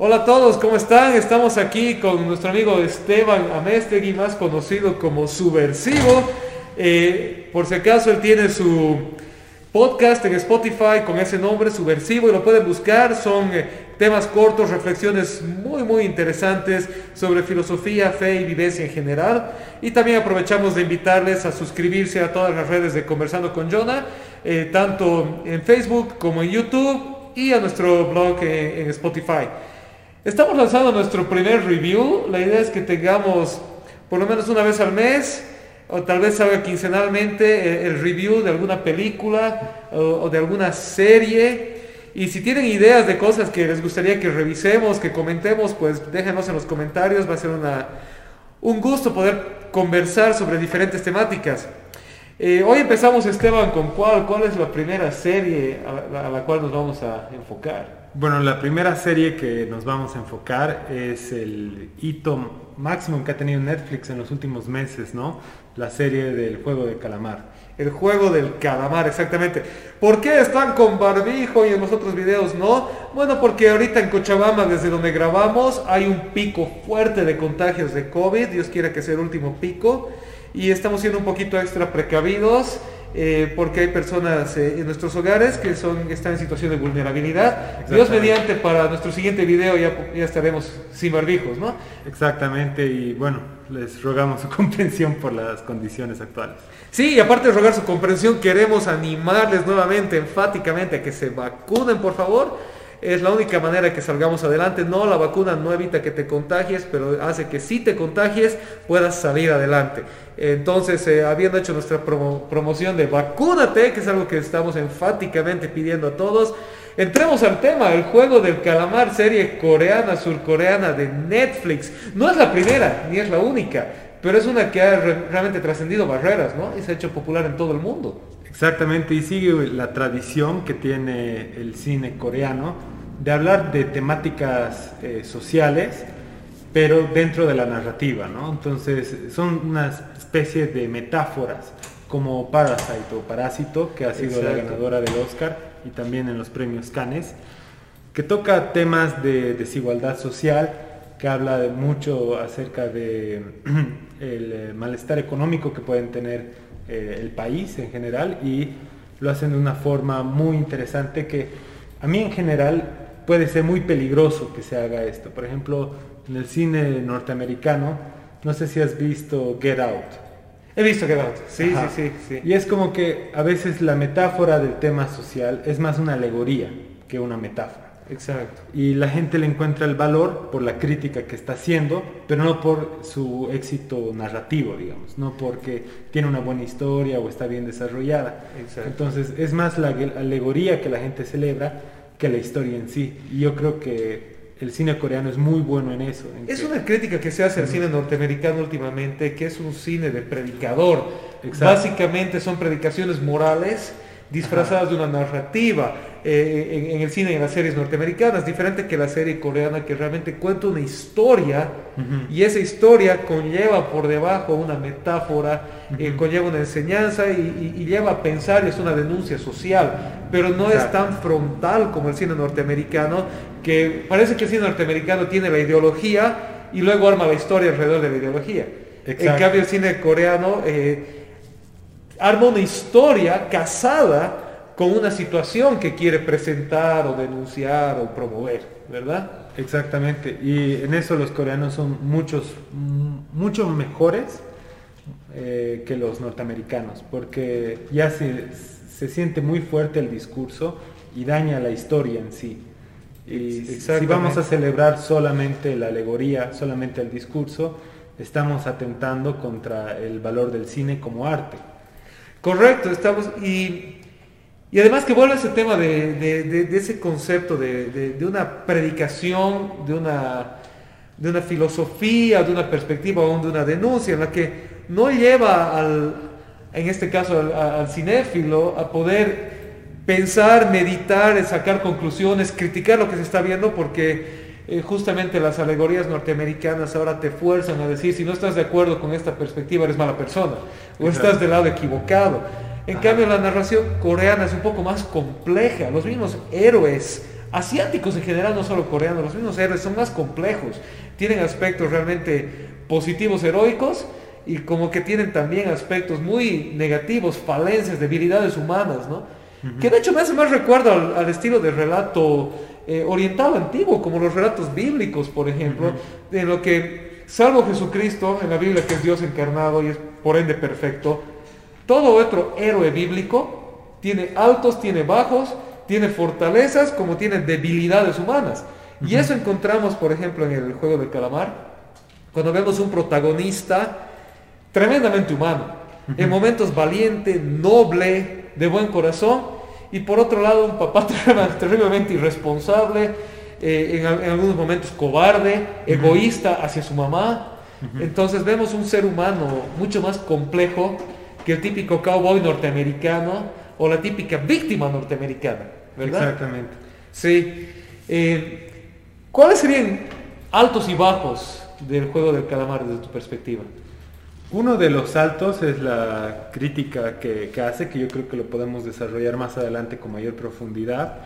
Hola a todos, ¿cómo están? Estamos aquí con nuestro amigo Esteban Amestegui, más conocido como Subversivo. Eh, por si acaso, él tiene su podcast en Spotify con ese nombre, Subversivo, y lo pueden buscar. Son eh, temas cortos, reflexiones muy, muy interesantes sobre filosofía, fe y vivencia en general. Y también aprovechamos de invitarles a suscribirse a todas las redes de Conversando con Jonah, eh, tanto en Facebook como en YouTube y a nuestro blog en Spotify. Estamos lanzando nuestro primer review. La idea es que tengamos por lo menos una vez al mes o tal vez salga quincenalmente eh, el, review de alguna película o, de alguna serie. Y si tienen ideas de cosas que les gustaría que revisemos, que comentemos, pues déjenos en los comentarios. Va a ser una, un gusto poder conversar sobre diferentes temáticas. Eh, hoy empezamos, Esteban, con cuál, cuál es la primera serie a la, cual nos vamos a enfocar. Bueno, la primera serie que nos vamos a enfocar es el hito máximo que ha tenido Netflix en los últimos meses, ¿no? La serie del juego de calamar. El juego del calamar, exactamente. ¿Por qué están con barbijo y en los otros videos no? Bueno, porque ahorita en Cochabamba, desde donde grabamos, hay un pico fuerte de contagios de COVID. Dios quiera que sea el último pico y estamos siendo un poquito extra precavidos eh, porque hay personas eh, en nuestros hogares que son, están en situación de vulnerabilidad. Dios mediante, para nuestro siguiente video ya, ya estaremos sin barbijos, ¿no? Exactamente, y bueno, les rogamos su comprensión por las condiciones actuales. Sí, y aparte de rogar su comprensión, queremos animarles nuevamente, enfáticamente, a que se vacunen, por favor es la única manera que salgamos adelante. No, la vacuna no evita que te contagies, pero hace que si te contagies puedas salir adelante. Entonces, eh, habiendo hecho nuestra promoción de vacúnate, que es algo que estamos enfáticamente pidiendo a todos, entremos al tema, el juego del calamar, serie coreana, surcoreana de Netflix. No es la primera, ni es la única, pero es una que ha realmente trascendido barreras, ¿no? Y se ha hecho popular en todo el mundo. Exactamente, y sigue la tradición que tiene el cine coreano de hablar de temáticas eh, sociales, pero dentro de la narrativa, ¿no? Entonces, son una especie de metáforas, como Parasite o Parásito, que ha sido la ganadora del Oscar, y también en los premios Cannes, que toca temas de desigualdad social, que habla mucho acerca de el eh, malestar económico que pueden tener eh, el país en general y lo hacen de una forma muy interesante que a mí en general puede ser muy peligroso que se haga esto. Por ejemplo, en el cine norteamericano, no sé si has visto Get Out. He visto Get Out, sí, sí, sí, sí. Y es como que a veces la metáfora del tema social es más una alegoría que una metáfora. Exacto. Y la gente le encuentra el valor por la crítica que está haciendo, pero no por su éxito narrativo, digamos, no porque tiene una buena historia o está bien desarrollada. Exacto. Entonces es más la alegoría que la gente celebra que la historia en sí. Y yo creo que el cine coreano es muy bueno en eso. es una crítica que se hace al cine norteamericano últimamente, que es un cine de predicador. Básicamente son predicaciones morales disfrazadas de una narrativa eh, en, el cine y en las series norteamericanas, diferente que la serie coreana que realmente cuenta una historia y esa historia conlleva por debajo una metáfora, eh, conlleva una enseñanza y, lleva a pensar y es una denuncia social, pero no es tan frontal como el cine norteamericano, que parece que el cine norteamericano tiene la ideología y luego arma la historia alrededor de la ideología. En cambio el cine coreano... Eh, arma una historia casada con una situación que quiere presentar o denunciar o promover, ¿verdad? Exactamente, y en eso los coreanos son muchos, mucho mejores eh, que los norteamericanos, porque ya se, se, siente muy fuerte el discurso y daña la historia en sí. Y si vamos a celebrar solamente la alegoría, solamente el discurso, estamos atentando contra el valor del cine como arte. Correcto, estamos. Y, y además que vuelve ese tema de, ese concepto de, una predicación, de una, de una filosofía, de una perspectiva o de una denuncia, en la que no lleva al, en este caso al, cinéfilo, a poder pensar, meditar, sacar conclusiones, criticar lo que se está viendo, porque eh, justamente las alegorías norteamericanas ahora te fuerzan a decir, si no estás de acuerdo con esta perspectiva, eres mala persona, o estás del lado equivocado. En cambio, la narración coreana es un poco más compleja. Los mismos héroes asiáticos en general, no solo coreanos, los mismos héroes son más complejos, tienen aspectos realmente positivos, heroicos, y como que tienen también aspectos muy negativos, falencias, debilidades humanas, ¿no? Que de hecho me hace más recuerdo al, estilo de relato eh, oriental antiguo, como los relatos bíblicos, por ejemplo, en lo que, salvo Jesucristo, en la Biblia que es Dios encarnado y es por ende perfecto, todo otro héroe bíblico tiene altos, tiene bajos, tiene fortalezas como tiene debilidades humanas. Y eso encontramos, por ejemplo, en el juego del calamar, cuando vemos un protagonista tremendamente humano, en momentos valiente, noble, de buen corazón, y por otro lado un papá terriblemente irresponsable, eh, en, algunos momentos cobarde, egoísta hacia su mamá. Entonces vemos un ser humano mucho más complejo que el típico cowboy norteamericano o la típica víctima norteamericana, ¿verdad? Exactamente. Sí. Eh, ¿Cuáles serían altos y bajos del juego del calamar desde tu perspectiva? Uno de los saltos es la crítica que, hace, que yo creo que lo podemos desarrollar más adelante con mayor profundidad,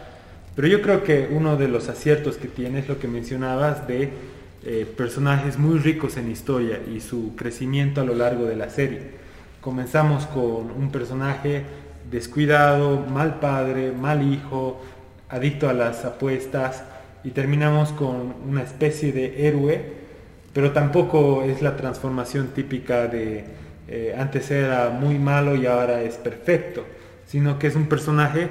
pero yo creo que uno de los aciertos que tiene es lo que mencionabas de eh, personajes muy ricos en historia y su crecimiento a lo largo de la serie. Comenzamos con un personaje descuidado, mal padre, mal hijo, adicto a las apuestas y terminamos con una especie de héroe pero tampoco es la transformación típica de eh, antes era muy malo y ahora es perfecto, sino que es un personaje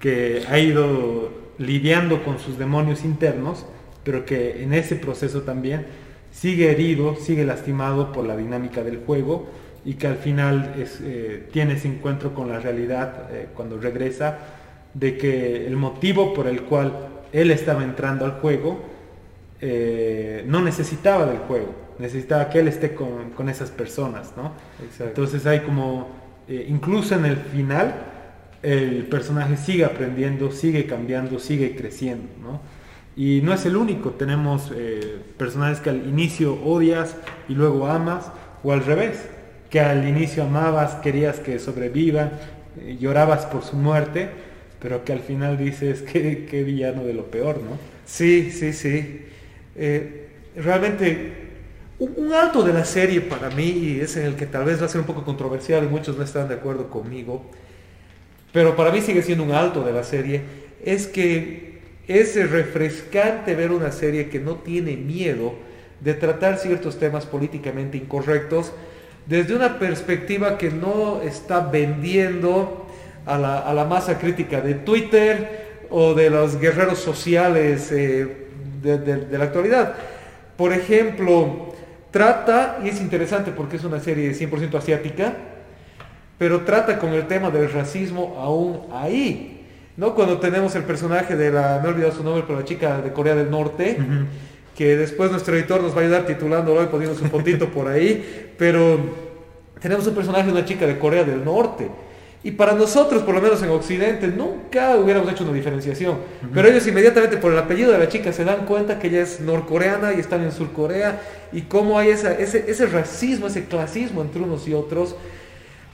que ha ido lidiando con sus demonios internos, pero que en ese proceso también sigue herido, sigue lastimado por la dinámica del juego y que al final eh, tiene ese encuentro con la realidad eh, cuando regresa de que el motivo por el cual él estaba entrando al juego eh, no necesitaba del juego, necesitaba que él esté con, esas personas, ¿no? Entonces hay como, incluso en el final, el personaje sigue aprendiendo, sigue cambiando, sigue creciendo, ¿no? Y no es el único, tenemos personajes que al inicio odias y luego amas, o al revés, que al inicio amabas, querías que sobrevivan, llorabas por su muerte, pero que al final dices que, que villano de lo peor, ¿no? Sí, sí, sí. Eh, realmente un, alto de la serie para mí, y es en el que tal vez va a ser un poco controversial y muchos no están de acuerdo conmigo, pero para mí sigue siendo un alto de la serie, es que es refrescante ver una serie que no tiene miedo de tratar ciertos temas políticamente incorrectos desde una perspectiva que no está vendiendo a la, masa crítica de Twitter o de los guerreros sociales eh, de, la actualidad. Por ejemplo, trata, y es interesante porque es una serie 100% asiática, pero trata con el tema del racismo aún ahí. ¿no? Cuando tenemos el personaje de la, me he olvidado su nombre, pero la chica de Corea del Norte, que después nuestro editor nos va a ayudar titulándolo y poniendo su fotito por ahí, pero tenemos un personaje de una chica de Corea del Norte y para nosotros, por lo menos en Occidente, nunca hubiéramos hecho una diferenciación. Pero ellos inmediatamente por el apellido de la chica se dan cuenta que ella es norcoreana y están en Surcorea y cómo hay ese, ese, racismo, ese clasismo entre unos y otros.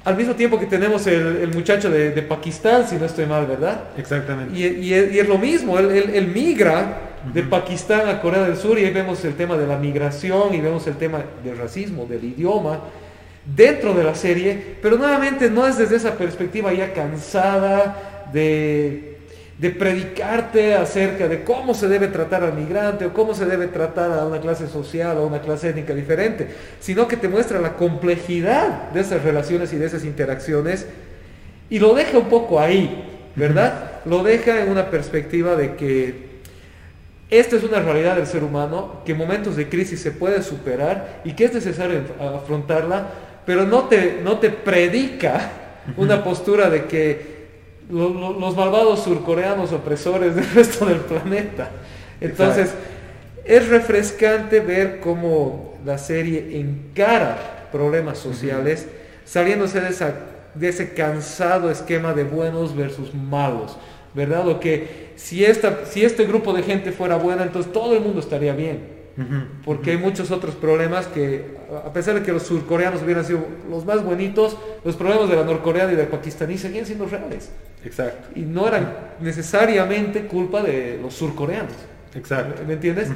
Al mismo tiempo que tenemos el, muchacho de, Pakistán, si no estoy mal, ¿verdad? Exactamente. Y, es lo mismo, él, migra de Pakistán a Corea del Sur y ahí vemos el tema de la migración y vemos el tema del racismo, del idioma dentro de la serie, pero nuevamente no es desde esa perspectiva ya cansada de, de predicarte acerca de cómo se debe tratar al migrante o cómo se debe tratar a una clase social o a una clase étnica diferente, sino que te muestra la complejidad de esas relaciones y de esas interacciones y lo deja un poco ahí, ¿verdad? Lo deja en una perspectiva de que esta es una realidad del ser humano que en momentos de crisis se puede superar y que es necesario afrontarla pero no te, no te predica una postura de que los malvados surcoreanos opresores del resto del planeta. Entonces, es refrescante ver cómo la serie encara problemas sociales, saliéndose de, esa, de ese cansado esquema de buenos versus malos, ¿verdad? O que si, esta, si este grupo de gente fuera buena, entonces todo el mundo estaría bien. Porque hay muchos otros problemas que, a pesar de que los surcoreanos hubieran sido los más bonitos, los problemas de la norcoreana y del pakistaní seguían siendo reales. Exacto. Y no eran necesariamente culpa de los surcoreanos. Exacto. ¿Me entiendes?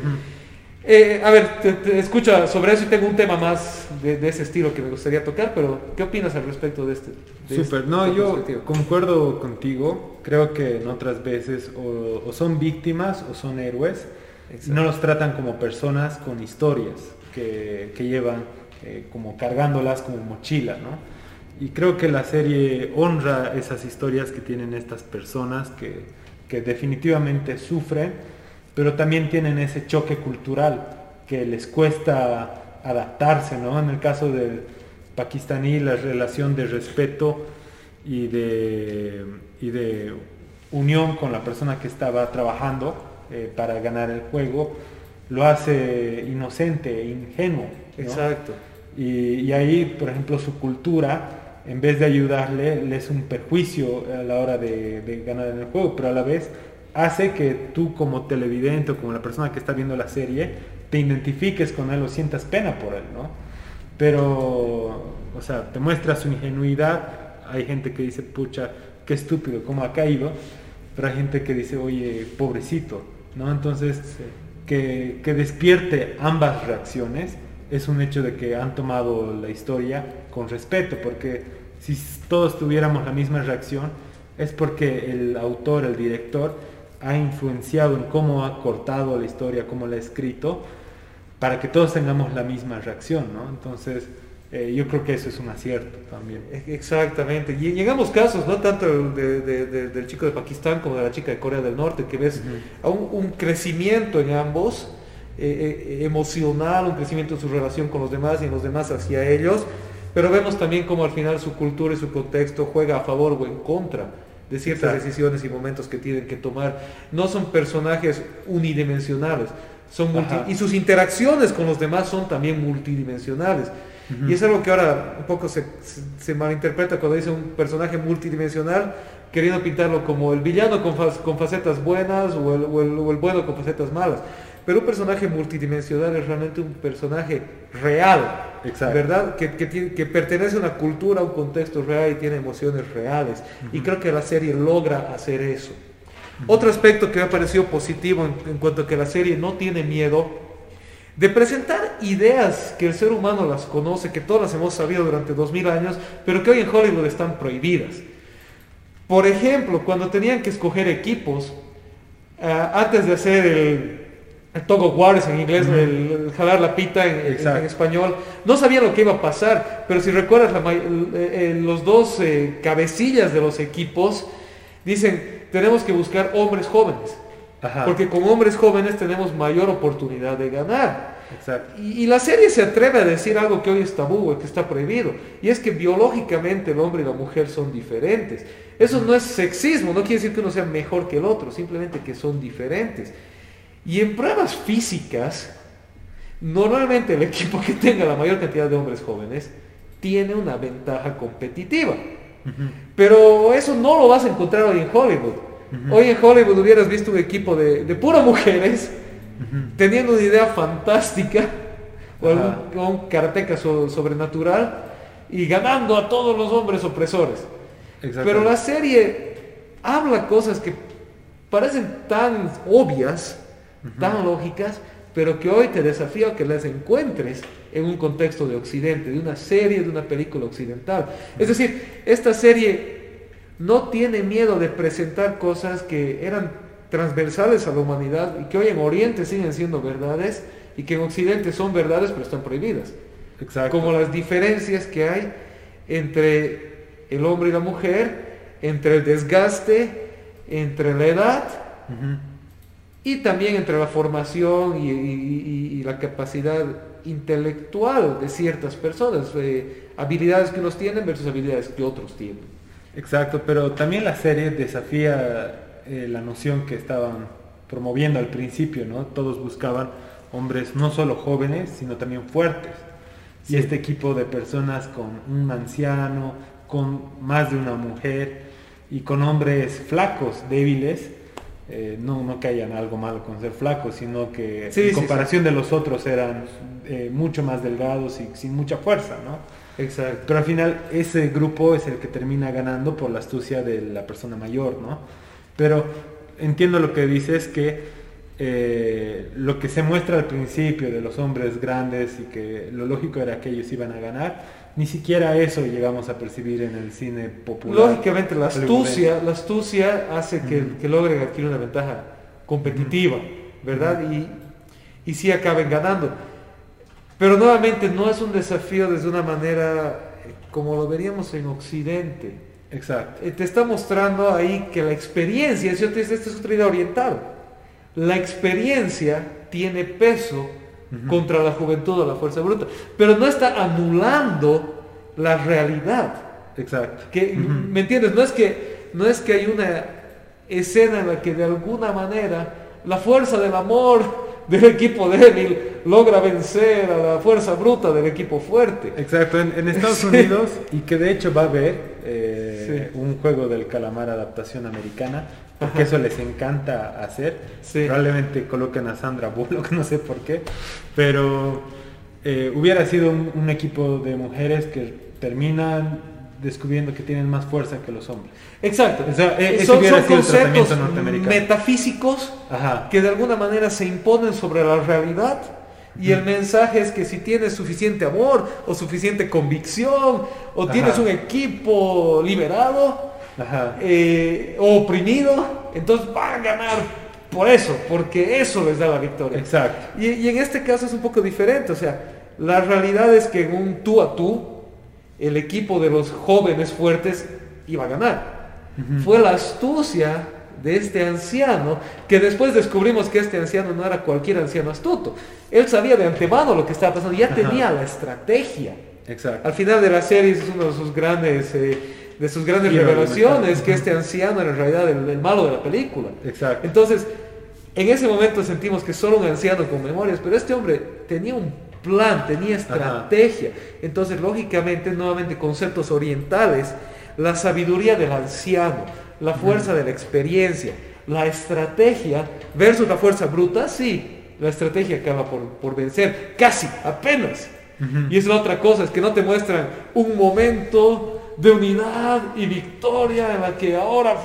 Eh, a ver, te, escucha sobre eso y tengo un tema más de, ese estilo que me gustaría tocar, pero ¿qué opinas al respecto de este? Súper, este no, yo concuerdo contigo, creo que en otras veces o, son víctimas o son héroes, no los tratan como personas con historias que, llevan eh, como cargándolas como mochila, ¿no? Y creo que la serie honra esas historias que tienen estas personas que, que definitivamente sufren pero también tienen ese choque cultural que les cuesta adaptarse, ¿no? En el caso del pakistaní, la relación de respeto y de, y de unión con la persona que estaba trabajando eh, para ganar el juego, lo hace inocente, ingenuo. Exacto. Y, ahí, por ejemplo, su cultura, en vez de ayudarle, le es un perjuicio a la hora de, de ganar en el juego, pero a la vez hace que tú como televidente o como la persona que está viendo la serie te identifiques con él o sientas pena por él, ¿no? Pero, o sea, te muestra su ingenuidad. Hay gente que dice, pucha, qué estúpido, cómo ha caído. Pero hay gente que dice, oye, pobrecito, ¿no? Entonces, que, que despierte ambas reacciones es un hecho de que han tomado la historia con respeto, porque si todos tuviéramos la misma reacción, es porque el autor, el director, ha influenciado en cómo ha cortado la historia, cómo la ha escrito, para que todos tengamos la misma reacción, ¿no? Entonces, eh, yo creo que eso es un acierto también. E-, exactamente. Y llegamos casos, no tanto del chico de Pakistán como de la chica de Corea del Norte, que ves un, crecimiento en ambos, eh, eh, emocional, un crecimiento en su relación con los demás y en los demás hacia ellos, pero vemos también cómo al final su cultura y su contexto juega a favor o en contra de ciertas decisiones y momentos que tienen que tomar. No son personajes unidimensionales, son y sus interacciones con los demás son también multidimensionales. Y es algo que ahora un poco se, se, malinterpreta cuando dice un personaje multidimensional, queriendo pintarlo como el villano con, con facetas buenas o el, o el bueno con facetas malas. Pero un personaje multidimensional es realmente un personaje real, ¿verdad? Que, que, pertenece a una cultura, a un contexto real y tiene emociones reales. Y creo que la serie logra hacer eso. Otro aspecto que me ha parecido positivo en, cuanto a que la serie no tiene miedo de presentar ideas que el ser humano las conoce, que todas las hemos sabido durante dos mil años, pero que hoy en Hollywood están prohibidas. Por ejemplo, cuando tenían que escoger equipos, eh, antes de hacer el Togo Wars en inglés, el, jalar la pita en, español. No sabía lo que iba a pasar, pero si recuerdas, eh, los dos eh, cabecillas de los equipos dicen, tenemos que buscar hombres jóvenes. Porque con hombres jóvenes tenemos mayor oportunidad de ganar. Y, la serie se atreve a decir algo que hoy es tabú, que está prohibido. Y es que biológicamente el hombre y la mujer son diferentes. Eso no es sexismo, no quiere decir que uno sea mejor que el otro, simplemente que son diferentes. Y en pruebas físicas, normalmente el equipo que tenga la mayor cantidad de hombres jóvenes tiene una ventaja competitiva. Pero eso no lo vas a encontrar hoy en Hollywood. Hoy en Hollywood hubieras visto un equipo de, de puras mujeres teniendo una idea fantástica o un karateca sobrenatural y ganando a todos los hombres opresores. Pero la serie habla cosas que parecen tan obvias tan lógicas, pero que hoy te desafío a que las encuentres en un contexto de Occidente, de una serie, de una película occidental. Es decir, esta serie no tiene miedo de presentar cosas que eran transversales a la humanidad y que hoy en Oriente siguen siendo verdades y que en Occidente son verdades pero están prohibidas. Como las diferencias que hay entre el hombre y la mujer, entre el desgaste, entre la edad y también entre la formación y, la capacidad intelectual de ciertas personas, eh, habilidades que unos tienen versus habilidades que otros tienen. Exacto, pero también la serie desafía eh, la noción que estaban promoviendo al principio, ¿no? Todos buscaban hombres no solo jóvenes, sino también fuertes. Y este equipo de personas con un anciano, con más de una mujer y con hombres flacos, débiles, eh, no, no que hayan algo malo con ser flacos, sino que Sí, en sí, comparación de los otros eran eh, mucho más delgados y sin mucha fuerza, ¿no? Exacto. Pero al final ese grupo es el que termina ganando por la astucia de la persona mayor, ¿no? Pero entiendo lo que dices que eh, lo que se muestra al principio de los hombres grandes y que lo lógico era que ellos iban a ganar, ni siquiera eso llegamos a percibir en el cine popular. Lógicamente la astucia, la astucia hace que, que logren adquirir una ventaja competitiva, ¿verdad? Y, y sí acaben ganando. Pero nuevamente no es un desafío desde una manera eh, como lo veríamos en Occidente. Exacto. Eh, te está mostrando ahí que la experiencia, yo te esta es otra idea oriental, la experiencia tiene peso Contra la juventud o la fuerza bruta, pero no está anulando la realidad. Exacto. Que. ¿Me entiendes? No es, que, no es que hay una escena en la que de alguna manera la fuerza del amor del equipo débil logra vencer a la fuerza bruta del equipo fuerte. Exacto, en, en Estados Sí. Unidos, y que de hecho va a haber eh, Sí. un juego del calamar adaptación americana, porque eso les encanta hacer. Sí. Probablemente coloquen a Sandra Bullock, no sé por qué, pero eh, hubiera sido un, un equipo de mujeres que terminan descubriendo que tienen más fuerza que los hombres. Exacto. O sea, e- ese son son conceptos metafísicos Ajá. que de alguna manera se imponen sobre la realidad y el mensaje es que si tienes suficiente amor o suficiente convicción o tienes Ajá. un equipo liberado. Eh, o oprimido, entonces van a ganar por eso, porque eso les da la victoria. Exacto. Y, y en este caso es un poco diferente, o sea, la realidad es que en un tú a tú, el equipo de los jóvenes fuertes iba a ganar. Fue la astucia de este anciano, que después descubrimos que este anciano no era cualquier anciano astuto. Él sabía de antemano lo que estaba pasando, ya Ajá. tenía la estrategia. Exacto. Al final de la serie es uno de sus grandes, eh, de sus grandes revelaciones, que este anciano era en realidad el, el malo de la película. Exacto. Entonces, en ese momento sentimos que solo un anciano con memorias, pero este hombre tenía un plan, tenía estrategia. Entonces, lógicamente, nuevamente conceptos orientales, la sabiduría del anciano, la fuerza de la experiencia, la estrategia versus la fuerza bruta, sí, la estrategia acaba por, por vencer, casi, apenas. Y es la otra cosa, es que no te muestran un momento de unidad y victoria en la que ahora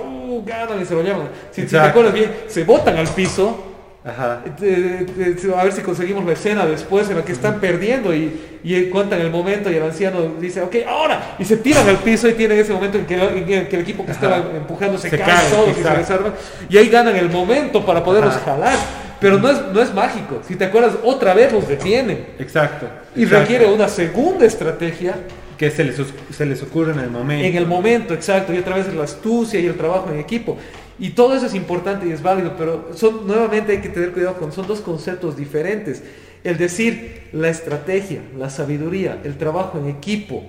ganan y se lo llevan. Si, si te acuerdas bien, se botan al piso. Ajá. eh, eh, eh, a ver si conseguimos la escena después en la que están perdiendo y, y cuentan el momento y el anciano dice, ok, ahora, y se tiran al piso y tienen ese momento en que, en que el equipo que Ajá. estaba empujando se, Se cae, y se exacto. desarman y ahí ganan el momento para poderlos Ajá. jalar. Pero no es, no es mágico, si te acuerdas, otra vez los detienen. Exacto. Y Exacto. requiere una segunda estrategia que se les, se les ocurre en el momento. en el momento exacto y otra vez la astucia y el trabajo en equipo. Y todo eso es importante y es válido, pero son, nuevamente hay que tener cuidado con, son dos conceptos diferentes. El decir la estrategia, la sabiduría, el trabajo en equipo,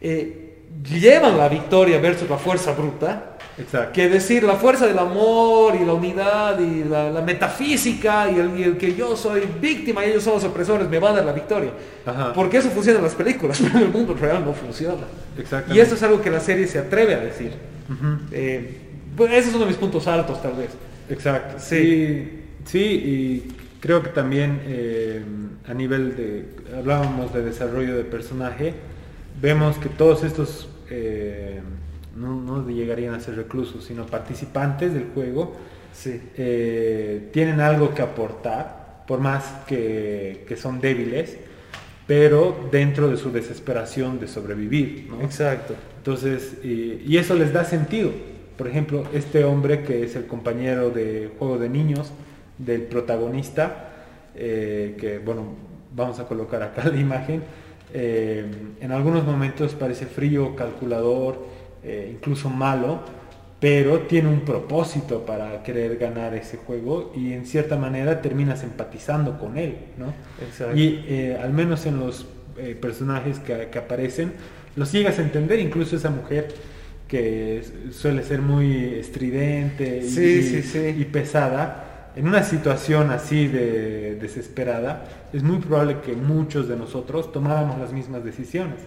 eh, llevan la victoria versus la fuerza bruta, Exacto. que decir la fuerza del amor y la unidad y la, la metafísica y el, y el que yo soy víctima y ellos somos opresores me va a dar la victoria. Ajá. Porque eso funciona en las películas, pero en el mundo real no funciona. Y eso es algo que la serie se atreve a decir. Eh, pues ese es uno de mis puntos altos, tal vez. Exacto. Sí. Sí, sí, y creo que también eh, a nivel de, hablábamos de desarrollo de personaje, vemos que todos estos eh, no, no llegarían a ser reclusos, sino participantes del juego, Sí. eh, tienen algo que aportar, por más que, que son débiles, pero dentro de su desesperación de sobrevivir. ¿no? Exacto. Entonces, y, y eso les da sentido. Por ejemplo, este hombre que es el compañero de juego de niños del protagonista, eh, que bueno, vamos a colocar acá la imagen, eh, en algunos momentos parece frío, calculador, eh, incluso malo, pero tiene un propósito para querer ganar ese juego y en cierta manera terminas empatizando con él, ¿no? Exacto. Y eh, al menos en los eh, personajes que, que aparecen, los llegas a entender, incluso esa mujer que suele ser muy estridente y, Sí, sí, sí. y pesada, en una situación así de desesperada, es muy probable que muchos de nosotros tomáramos las mismas decisiones.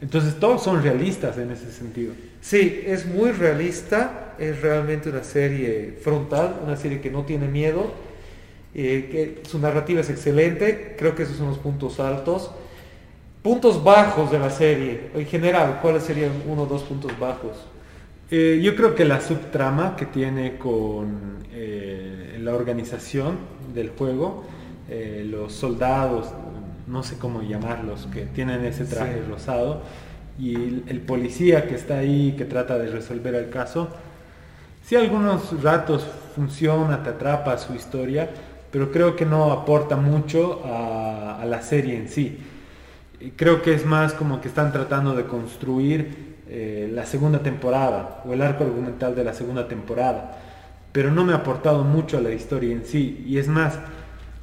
Entonces todos son realistas en ese sentido. Sí, es muy realista, es realmente una serie frontal, una serie que no tiene miedo, eh, que su narrativa es excelente, creo que esos son los puntos altos. Puntos bajos de la serie, en general, ¿cuáles serían uno o dos puntos bajos? Eh, yo creo que la subtrama que tiene con eh, la organización del juego, los soldados, no sé cómo llamarlos, que tienen ese traje rosado, y el, policía que está ahí, que trata de resolver el caso, sí algunos ratos funciona, te atrapa su historia, pero creo que no aporta mucho a, la serie en sí. creo que es más como que están tratando de construir eh, la segunda temporada o el arco argumental de la segunda temporada, pero no me ha aportado mucho a la historia en sí. Y es más,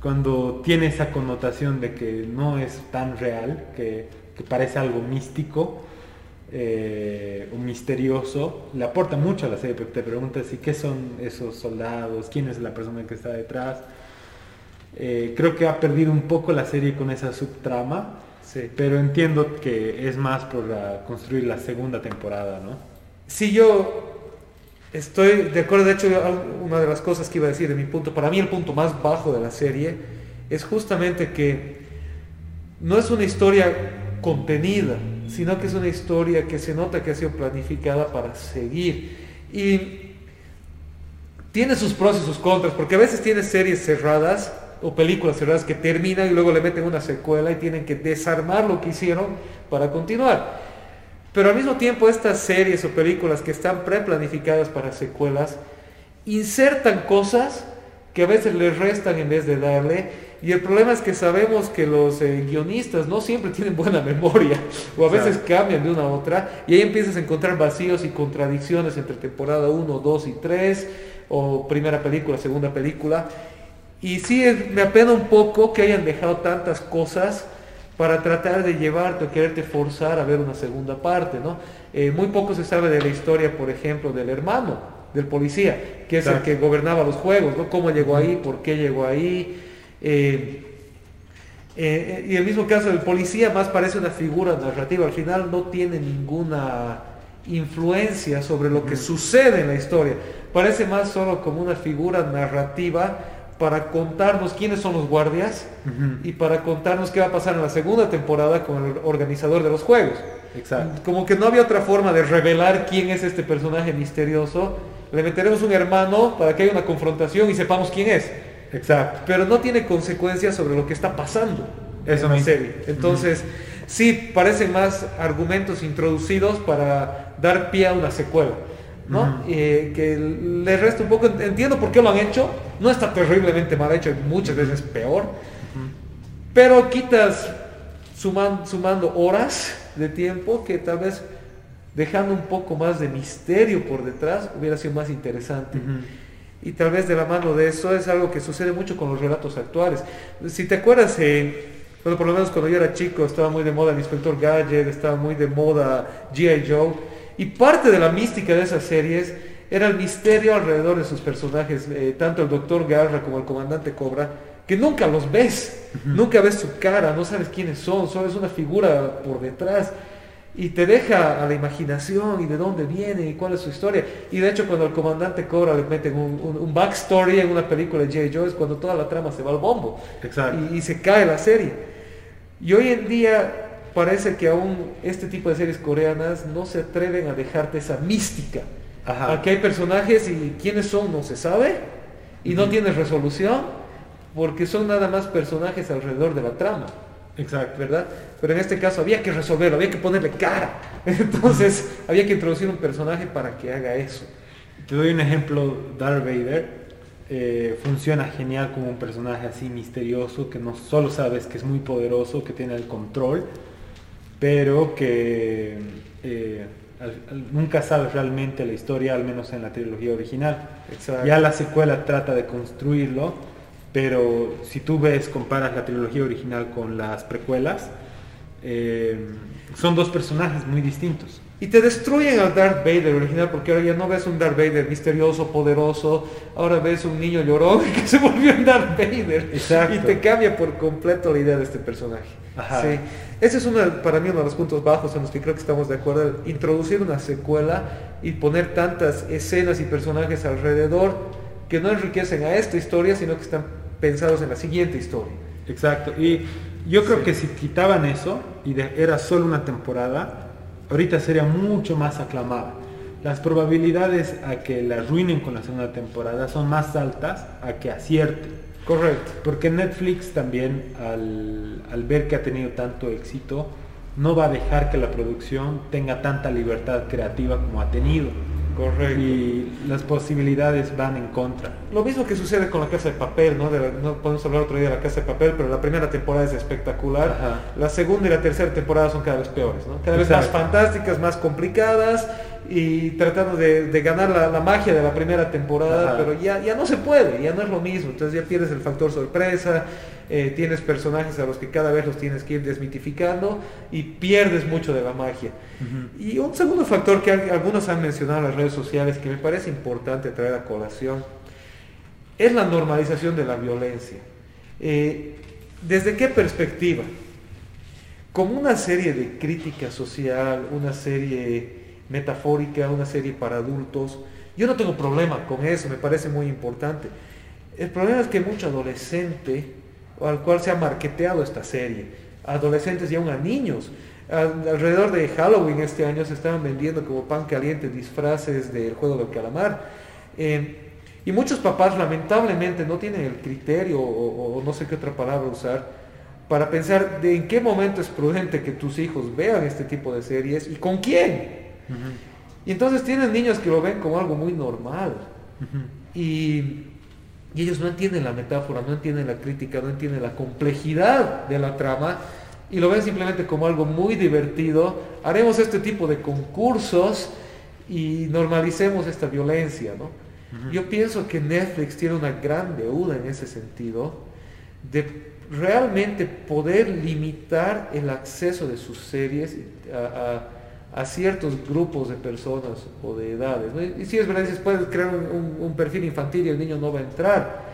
cuando tiene esa connotación de que no es tan real, que, parece algo místico eh, o misterioso, le aporta mucho a la serie, porque te preguntas, ¿y qué son esos soldados? ¿Quién es la persona que está detrás? Eh, creo que ha perdido un poco la serie con esa subtrama, pero entiendo que es más por construir la segunda temporada, ¿no? Sí, yo Estoy de acuerdo, de hecho, una de las cosas que iba a decir de mi punto, para mí el punto más bajo de la serie es justamente que no es una historia contenida, sino que es una historia que se nota que ha sido planificada para seguir. Y tiene sus pros y sus contras, porque a veces tiene series cerradas o películas cerradas que terminan y luego le meten una secuela y tienen que desarmar lo que hicieron para continuar. Pero al mismo tiempo estas series o películas que están preplanificadas para secuelas insertan cosas que a veces les restan en vez de darle. Y el problema es que sabemos que los eh, guionistas no siempre tienen buena memoria o a veces cambian de una a otra y ahí empiezas a encontrar vacíos y contradicciones entre temporada 1, 2 y 3 o primera película, segunda película. Y sí, me apena un poco que hayan dejado tantas cosas para tratar de llevarte o quererte forzar a ver una segunda parte, ¿no? Eh, muy poco se sabe de la historia, por ejemplo, del hermano del policía, que es el que gobernaba los juegos, ¿no? Cómo llegó ahí, por qué llegó ahí. Eh, eh, y el mismo caso del policía más parece una figura narrativa, al final no tiene ninguna influencia sobre lo que sucede en la historia, parece más solo como una figura narrativa para contarnos quiénes son los guardias y para contarnos qué va a pasar en la segunda temporada con el organizador de los juegos. Exacto. Como que no había otra forma de revelar quién es este personaje misterioso. Le meteremos un hermano para que haya una confrontación y sepamos quién es. Exacto. Pero no tiene consecuencias sobre lo que está pasando Eso en la serie. Entonces, sí, parecen más argumentos introducidos para dar pie a una secuela. ¿No? Eh, que le resta un poco, entiendo por qué lo han hecho, no está terriblemente mal hecho, muchas veces peor, pero quitas sumando horas de tiempo que tal vez dejando un poco más de misterio por detrás hubiera sido más interesante. Y tal vez de la mano de eso es algo que sucede mucho con los relatos actuales. Si te acuerdas, eh, bueno, por lo menos cuando yo era chico estaba muy de moda el inspector Gadget, estaba muy de moda G.I. Joe y parte de la mística de esas series era el misterio alrededor de sus personajes, eh, tanto el doctor Garra como el comandante Cobra, que nunca los ves, nunca ves su cara, no sabes quiénes son, solo es una figura por detrás y te deja a la imaginación y de dónde viene y cuál es su historia. Y de hecho cuando el comandante Cobra le meten un, backstory en una película de J. Joe es cuando toda la trama se va al bombo y, y se cae la serie. Y hoy en día parece que aún este tipo de series coreanas no se atreven a dejarte esa mística. Aquí hay personajes y quiénes son no se sabe y no tienes resolución porque son nada más personajes alrededor de la trama. Exacto. ¿Verdad? Pero en este caso había que resolverlo, había que ponerle cara. Entonces había que introducir un personaje para que haga eso. Te doy un ejemplo, Darth Vader. Eh, funciona genial como un personaje así misterioso que no solo sabes que es muy poderoso, que tiene el control, pero que eh, nunca sabes realmente la historia, al menos en la trilogía original. Ya la secuela trata de construirlo, pero si tú ves, comparas la trilogía original con las precuelas, eh, son dos personajes muy distintos. Y te destruyen al Darth Vader original porque ahora ya no ves un Darth Vader misterioso, poderoso, ahora ves un niño llorón que se volvió un Darth Vader. Y te cambia por completo la idea de este personaje. Ajá. Sí. Ese es una, para mí uno de los puntos bajos en los que creo que estamos de acuerdo. Introducir una secuela y poner tantas escenas y personajes alrededor que no enriquecen a esta historia, sino que están pensados en la siguiente historia. Exacto. Y yo creo Sí. que si quitaban eso y de- era solo una temporada, ahorita sería mucho más aclamada. Las probabilidades a que la arruinen con la segunda temporada son más altas a que acierte. Correcto. Porque Netflix también, al, al ver que ha tenido tanto éxito, no va a dejar que la producción tenga tanta libertad creativa como ha tenido. Correcto. Y las posibilidades van en contra. Lo mismo que sucede con la Casa de Papel, ¿no? De la- no podemos hablar otro día de la Casa de Papel, pero la primera temporada es espectacular. Ajá. La segunda y la tercera temporada son cada vez peores, ¿no? Cada vez más fantásticas, más complicadas y tratando de, de ganar la, la magia de la primera temporada, Ajá. pero ya, ya no se puede, ya no es lo mismo. Entonces ya pierdes el factor sorpresa, eh, tienes personajes a los que cada vez los tienes que ir desmitificando y pierdes mucho de la magia. Y un segundo factor que al- algunos han mencionado en las redes sociales que me parece importante traer a colación es la normalización de la violencia. Eh, ¿Desde qué perspectiva? Como una serie de crítica social, una serie metafórica, una serie para adultos, yo no tengo problema con eso, me parece muy importante. El problema es que mucho adolescente al cual se ha marketeado esta serie, adolescentes y aún a niños, al- alrededor de Halloween este año se estaban vendiendo como pan caliente disfraces del juego del calamar. Eh, y muchos papás lamentablemente no tienen el criterio o, o no sé qué otra palabra usar para pensar de en qué momento es prudente que tus hijos vean este tipo de series y con quién. Y entonces tienen niños que lo ven como algo muy normal. Y, y ellos no entienden la metáfora, no entienden la crítica, no entienden la complejidad de la trama y lo ven simplemente como algo muy divertido. Haremos este tipo de concursos y normalicemos esta violencia, ¿no? Yo pienso que Netflix tiene una gran deuda en ese sentido de realmente poder limitar el acceso de sus series a, a- a ciertos grupos de personas o de edades. ¿no? Y, y si es verdad, dices, puedes crear un, un- un perfil infantil y el niño no va a entrar.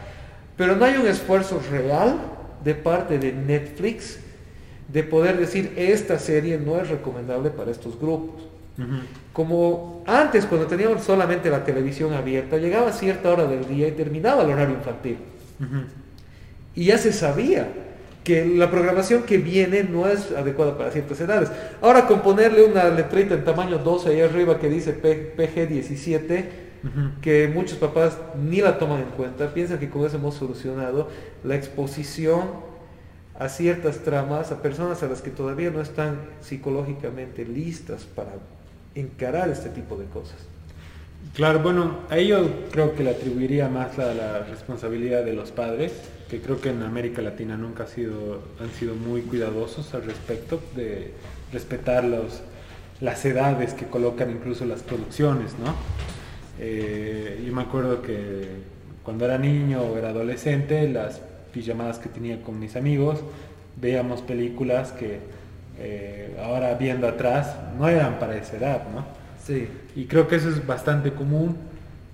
Pero no hay un esfuerzo real de parte de Netflix de poder decir, esta serie no es recomendable para estos grupos. Como antes, cuando teníamos solamente la televisión abierta, llegaba a cierta hora del día y terminaba el horario infantil. Y ya se sabía que la programación que viene no es adecuada para ciertas edades. Ahora con ponerle una letrita en tamaño 12 ahí arriba que dice P- PG17, que muchos papás ni la toman en cuenta, piensan que con eso hemos solucionado la exposición a ciertas tramas, a personas a las que todavía no están psicológicamente listas para encarar este tipo de cosas. Claro, bueno, ahí yo creo que le atribuiría más la, la responsabilidad de los padres, que creo que en América Latina nunca ha sido, han sido muy cuidadosos al respecto de respetar los, las edades que colocan incluso las producciones, ¿no? Eh, yo me acuerdo que cuando era niño o era adolescente, las pijamadas que tenía con mis amigos, veíamos películas que eh, ahora viendo atrás no eran para esa edad, ¿no? Sí. Y creo que eso es bastante común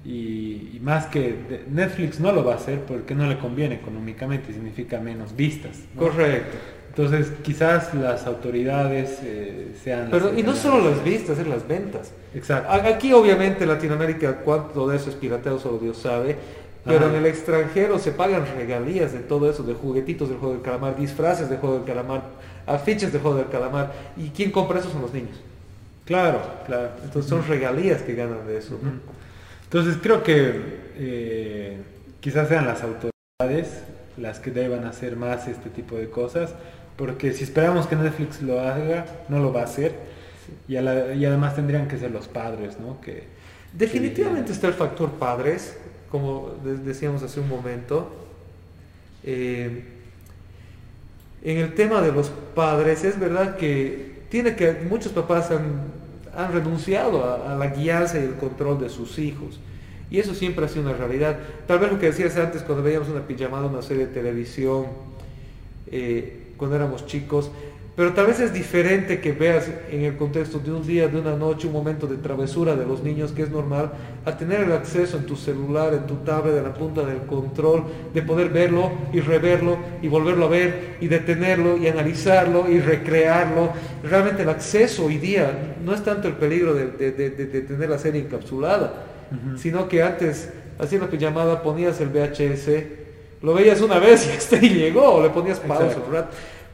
y, y más que de- Netflix no lo va a hacer porque no le conviene económicamente, significa menos vistas. ¿no? Correcto. Entonces quizás las autoridades eh, sean... las Pero, y no solo las vistas, es las ventas. Exacto. Aquí obviamente en Latinoamérica cuánto de eso es pirateo solo Dios sabe, pero Ajá. en el extranjero se pagan regalías de todo eso, de juguetitos del juego del calamar, disfraces del juego del calamar, afiches del juego del calamar, y quién compra eso son los niños. Claro, claro. Entonces son regalías que ganan de eso. Entonces creo que eh, quizás sean las autoridades las que deban hacer más este tipo de cosas, porque si esperamos que Netflix lo haga, no lo va a hacer. Y, a la- y además tendrían que ser los padres, ¿no? Que, Definitivamente que- está el factor padres, como de- decíamos hace un momento. Eh, en el tema de los padres, es verdad que tiene que muchos papás han, han renunciado a, la guianza y el control de sus hijos. Y eso siempre ha sido una realidad. Tal vez lo que decías antes cuando veíamos una pijamada, una serie de televisión, eh, cuando éramos chicos, Pero tal vez es diferente que veas en el contexto de un día, de una noche, un momento de travesura de los niños, que es normal, a tener el acceso en tu celular, en tu tablet, de la punta del control, de poder verlo y reverlo y volverlo a ver y detenerlo y analizarlo y recrearlo. Realmente el acceso hoy día no es tanto el peligro de, tener la serie encapsulada, sino que antes, lo que llamaba, ponías el VHS, lo veías una vez y hasta ahí llegó, o le ponías pausa,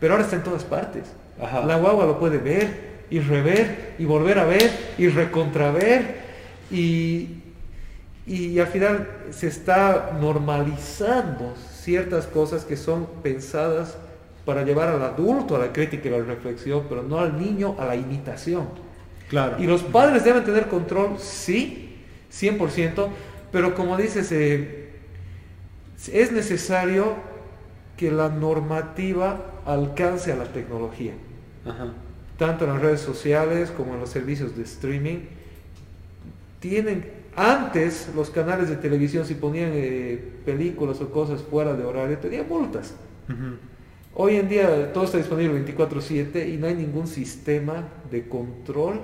pero ahora está en todas partes. La guagua lo puede ver y rever y volver a ver y recontraver y, y al final se está normalizando ciertas cosas que son pensadas para llevar al adulto a la crítica y la reflexión, pero no al niño a la imitación. Claro. Y los padres deben tener control, sí, 100%, pero como dices, eh, es necesario que la normativa alcance a la tecnología. Tanto en las redes sociales como en los servicios de streaming. Tienen, antes los canales de televisión si ponían eh, películas o cosas fuera de horario tenían multas. Hoy en día todo está disponible 24/7 y no hay ningún sistema de control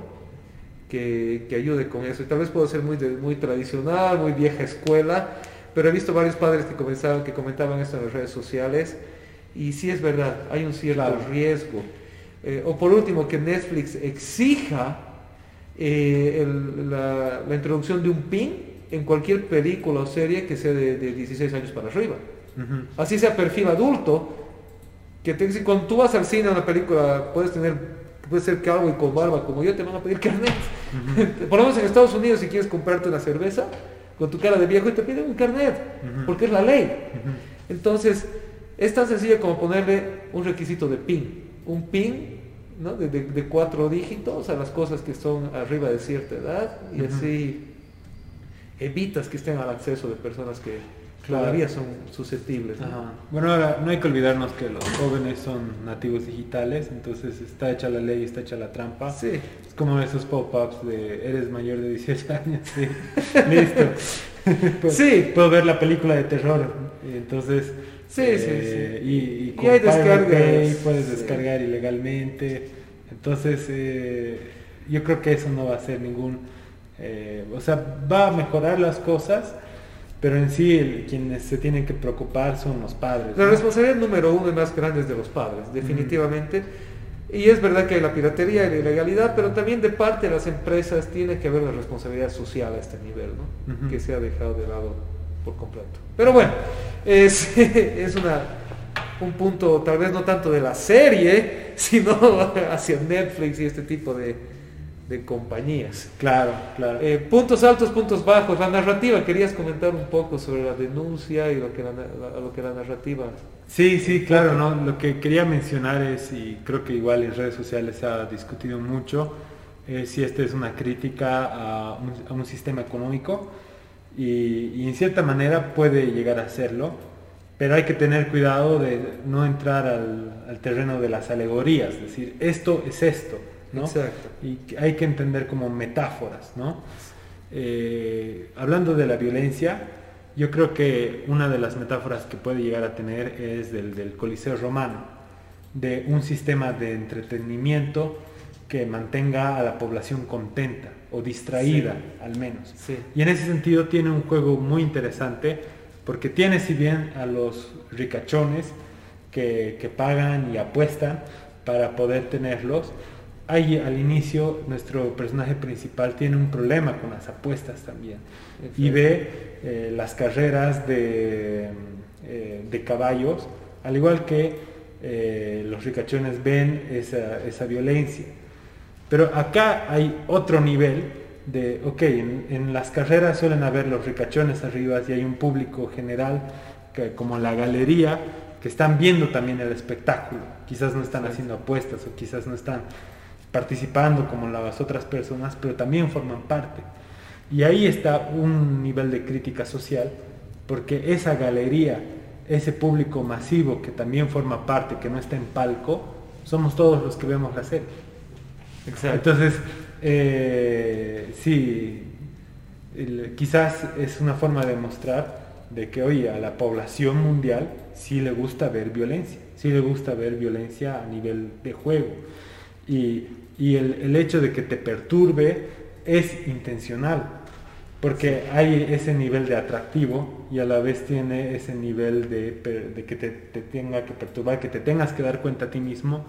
que, ayude con eso. Y tal vez puedo ser muy, muy tradicional, muy vieja escuela, pero he visto varios padres que, comenzaban, que comentaban esto en las redes sociales y sí es verdad, hay un cierto riesgo. Eh, o por último, que Netflix exija eh, la, introducción de un PIN en cualquier película o serie que sea de, 16 años para arriba. Así sea perfil adulto, que te, cuando tú vas al cine a una película, puedes tener, puede ser calvo y con barba, como yo, te van a pedir carnet. por lo menos en Estados Unidos, si quieres comprarte una cerveza, con tu cara de viejo, y te piden un carnet, porque es la ley. Entonces, es tan sencillo como ponerle un requisito de PIN. Un PIN de, cuatro dígitos a las cosas que son arriba de cierta edad y así evitas que estén al acceso de personas que todavía son susceptibles. Bueno, ahora no hay que olvidarnos que los jóvenes son nativos digitales, entonces está hecha la ley, está hecha la trampa. Sí. Es como esos pop-ups de eres mayor de 18 años, sí. listo. sí. Puedo ver la película de terror. Entonces, Sí, sí, sí. Y, y, y hay descargas. puedes descargar ilegalmente. Entonces, eh, yo creo que eso no va a ser ningún... Eh, o sea, va a mejorar las cosas, pero en sí quienes se tienen que preocupar son los padres. La responsabilidad número uno y más grande es de los padres, definitivamente. Y es verdad que hay la piratería y la ilegalidad, pero también de parte de las empresas tiene que haber la responsabilidad social a este nivel, ¿no? Que se ha dejado de lado por completo. Pero bueno, es, es una, un punto tal vez no tanto de la serie, sino hacia Netflix y este tipo de, de compañías. Claro, claro. Eh, puntos altos, puntos bajos. La narrativa, querías comentar un poco sobre la denuncia y lo que la, lo que la narrativa... Sí, sí, claro, ¿no? Lo que quería mencionar es, y creo que igual en redes sociales se ha discutido mucho, si esta es una crítica a un, a un sistema económico y, en cierta manera puede llegar a serlo, pero hay que tener cuidado de no entrar al, terreno de las alegorías, es decir, esto es esto, ¿no? Exacto. Y hay que entender como metáforas, ¿no? Eh, hablando de la violencia, yo creo que una de las metáforas que puede llegar a tener es del, del Coliseo romano, de un sistema de entretenimiento que mantenga a la población contenta o distraída al menos. Y en ese sentido tiene un juego muy interesante porque tiene si bien a los ricachones que, pagan y apuestan para poder tenerlos, ahí al inicio nuestro personaje principal tiene un problema con las apuestas también y ve eh, las carreras de, eh, de, caballos, al igual que eh, los ricachones ven esa, esa violencia. Pero acá hay otro nivel de, ok, en, las carreras suelen haber los ricachones arriba y hay un público general, que, como la galería, que están viendo también el espectáculo. Quizás no están haciendo apuestas o quizás no están participando como las otras personas, pero también forman parte. Y ahí está un nivel de crítica social, porque esa galería, ese público masivo que también forma parte, que no está en palco, somos todos los que vemos la serie. Entonces, eh, sí, quizás es una forma de mostrar de que, oye, a la población mundial sí le gusta ver violencia, sí le gusta ver violencia a nivel de juego. Y, el, hecho de que te perturbe es intencional, porque hay ese nivel de atractivo y a la vez tiene ese nivel de, que te, tenga que perturbar, que te tengas que dar cuenta a ti mismo,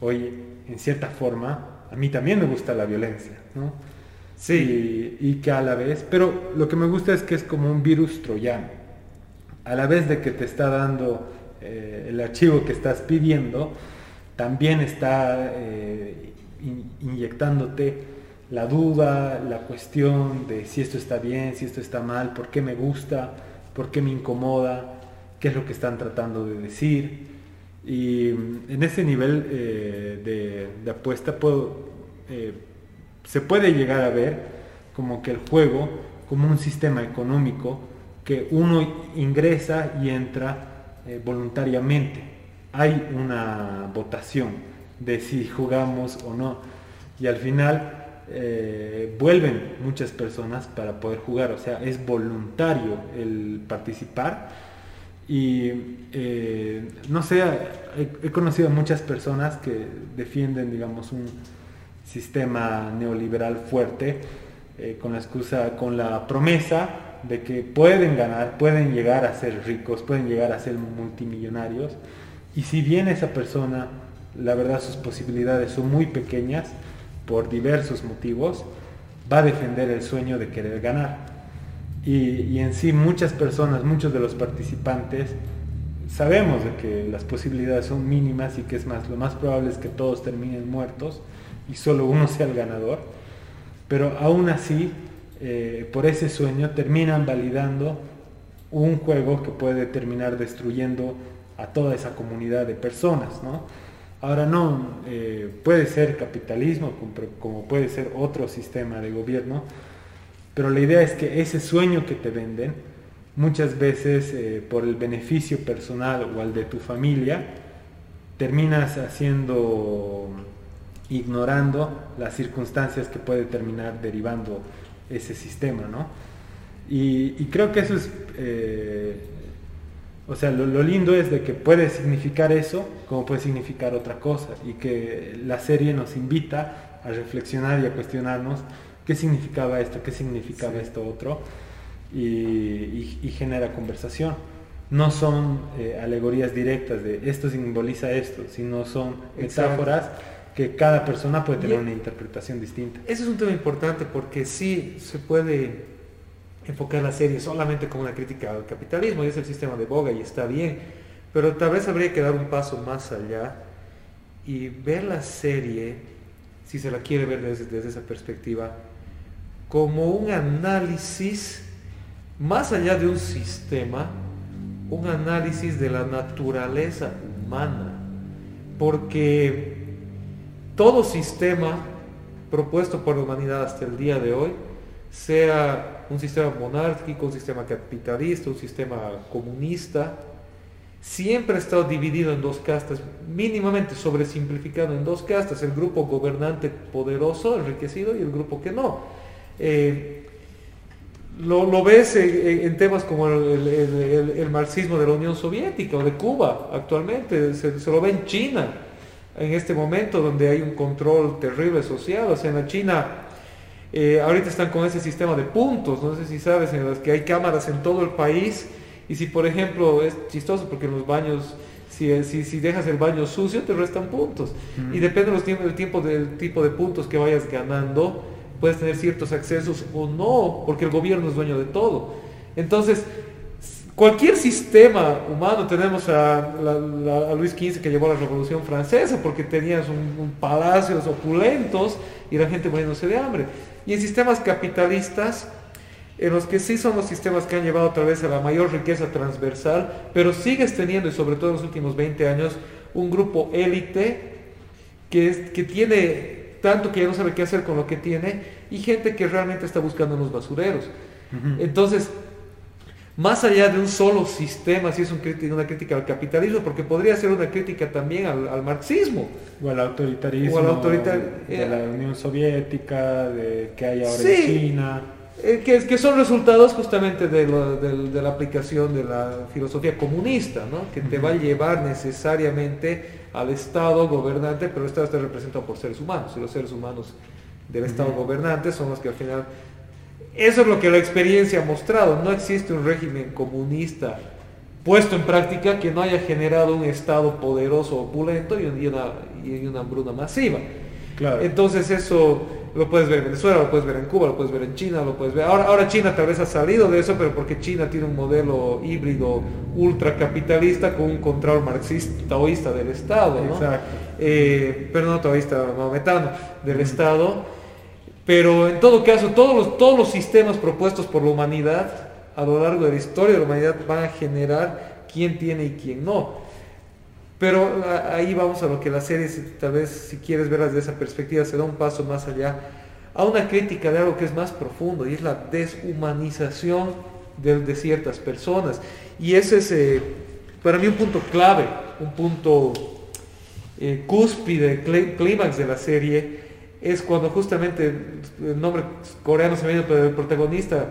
oye, en cierta forma, a mí también me gusta la violencia, ¿no? Sí. Y, que a la vez, pero lo que me gusta es que es como un virus troyano. A la vez de que te está dando eh, el archivo que estás pidiendo, también está eh, inyectándote la duda, la cuestión de si esto está bien, si esto está mal, por qué me gusta, por qué me incomoda, qué es lo que están tratando de decir. Y en ese nivel eh, de, apuesta eh, se puede llegar a ver como que el juego como un sistema económico que uno ingresa y entra eh, voluntariamente. Hay una votación de si jugamos o no. Y al final vuelven muchas personas para poder jugar, o sea, es voluntario el participar. Y eh, no sé, he, conocido a muchas personas que defienden, digamos, un sistema neoliberal fuerte eh, con la excusa, con la promesa de que pueden ganar, pueden llegar a ser ricos, pueden llegar a ser multimillonarios. Y si bien esa persona, la verdad, sus posibilidades son muy pequeñas, por diversos motivos, va a defender el sueño de querer ganar. Y, en sí muchas personas, muchos de los participantes, sabemos de que las posibilidades son mínimas y que es más, lo más probable es que todos terminen muertos y solo uno sea el ganador, pero aún así, eh, por ese sueño terminan validando un juego que puede terminar destruyendo a toda esa comunidad de personas, ¿no? Ahora no, eh, puede ser capitalismo como puede ser otro sistema de gobierno, pero la idea es que ese sueño que te venden, muchas veces eh, por el beneficio personal o al de tu familia, terminas haciendo, ignorando las circunstancias que puede terminar derivando ese sistema, ¿no? Y, creo que eso es eh, o sea, lo, lindo es de que puede significar eso como puede significar otra cosa y que la serie nos invita a reflexionar y a cuestionarnos qué significaba esto, qué significaba esto otro y, genera conversación. No son eh, alegorías directas de esto simboliza esto, sino son metáforas que cada persona puede tener una interpretación distinta. Ese es un tema importante porque sí se puede enfocar la serie solamente como una crítica al capitalismo y es el sistema de boga y está bien, pero tal vez habría que dar un paso más allá y ver la serie, si se la quiere ver desde, esa perspectiva, como un análisis más allá de un sistema, un análisis de la naturaleza humana, porque todo sistema propuesto por la humanidad hasta el día de hoy, sea un sistema monárquico, un sistema capitalista, un sistema comunista, siempre ha estado dividido en dos castas, mínimamente sobresimplificado en dos castas, el grupo gobernante poderoso, enriquecido, y el grupo que no. Eh, lo, ves en, temas como el, marxismo de la Unión Soviética o de Cuba actualmente, se, se, lo ve en China en este momento donde hay un control terrible social, o sea, en la China eh, ahorita están con ese sistema de puntos, no sé si sabes, en los que hay cámaras en todo el país. Y si por ejemplo es chistoso porque en los baños, si, si, dejas el baño sucio te restan puntos. Y depende los tiempos, del, tiempo, del tipo de puntos que vayas ganando, puedes tener ciertos accesos o no, porque el gobierno es dueño de todo. Entonces, cualquier sistema humano, tenemos a, Luis XV que llevó a la Revolución Francesa porque tenías un, palacios opulentos y la gente muriéndose de hambre. Y en sistemas capitalistas, en los que sí son los sistemas que han llevado otra vez a la mayor riqueza transversal, pero sigues teniendo, y sobre todo en los últimos 20 años, un grupo élite que, que tiene tanto que ya no sabe qué hacer con lo que tiene, y gente que realmente está buscando en los basureros. Entonces, más allá de un solo sistema, si es una crítica al capitalismo, porque podría ser una crítica también al, marxismo. O al autoritarismo. O al autoritar de la Unión Soviética, de que hay ahora en China. eh, que, que, son resultados justamente de, de, la aplicación de la filosofía comunista, ¿no? que te va a llevar necesariamente al Estado gobernante, pero el Estado está representado por seres humanos, y los seres humanos del Estado gobernante son los que al final... Eso es lo que la experiencia ha mostrado, no existe un régimen comunista puesto en práctica que no haya generado un Estado poderoso, opulento y una, y una hambruna masiva. Claro. Entonces eso lo puedes ver en Venezuela, lo puedes ver en Cuba, lo puedes ver en China, lo puedes ver. Ahora, ahora China tal vez ha salido de eso, pero porque China tiene un modelo híbrido ultracapitalista con un control marxista taoísta del Estado, ¿no? Eh, pero no taoísta maometano del Estado. Pero en todo caso, todos los, todos los sistemas propuestos por la humanidad a lo largo de la historia de la humanidad van a generar quién tiene y quién no. Pero ahí vamos a lo que la serie, tal vez si quieres verlas de esa perspectiva, se da un paso más allá a una crítica de algo que es más profundo y es la deshumanización de, ciertas personas. Y ese es eh, para mí un punto clave, un punto eh, cúspide, clímax de la serie, es cuando justamente el nombre coreano se viene, pero el protagonista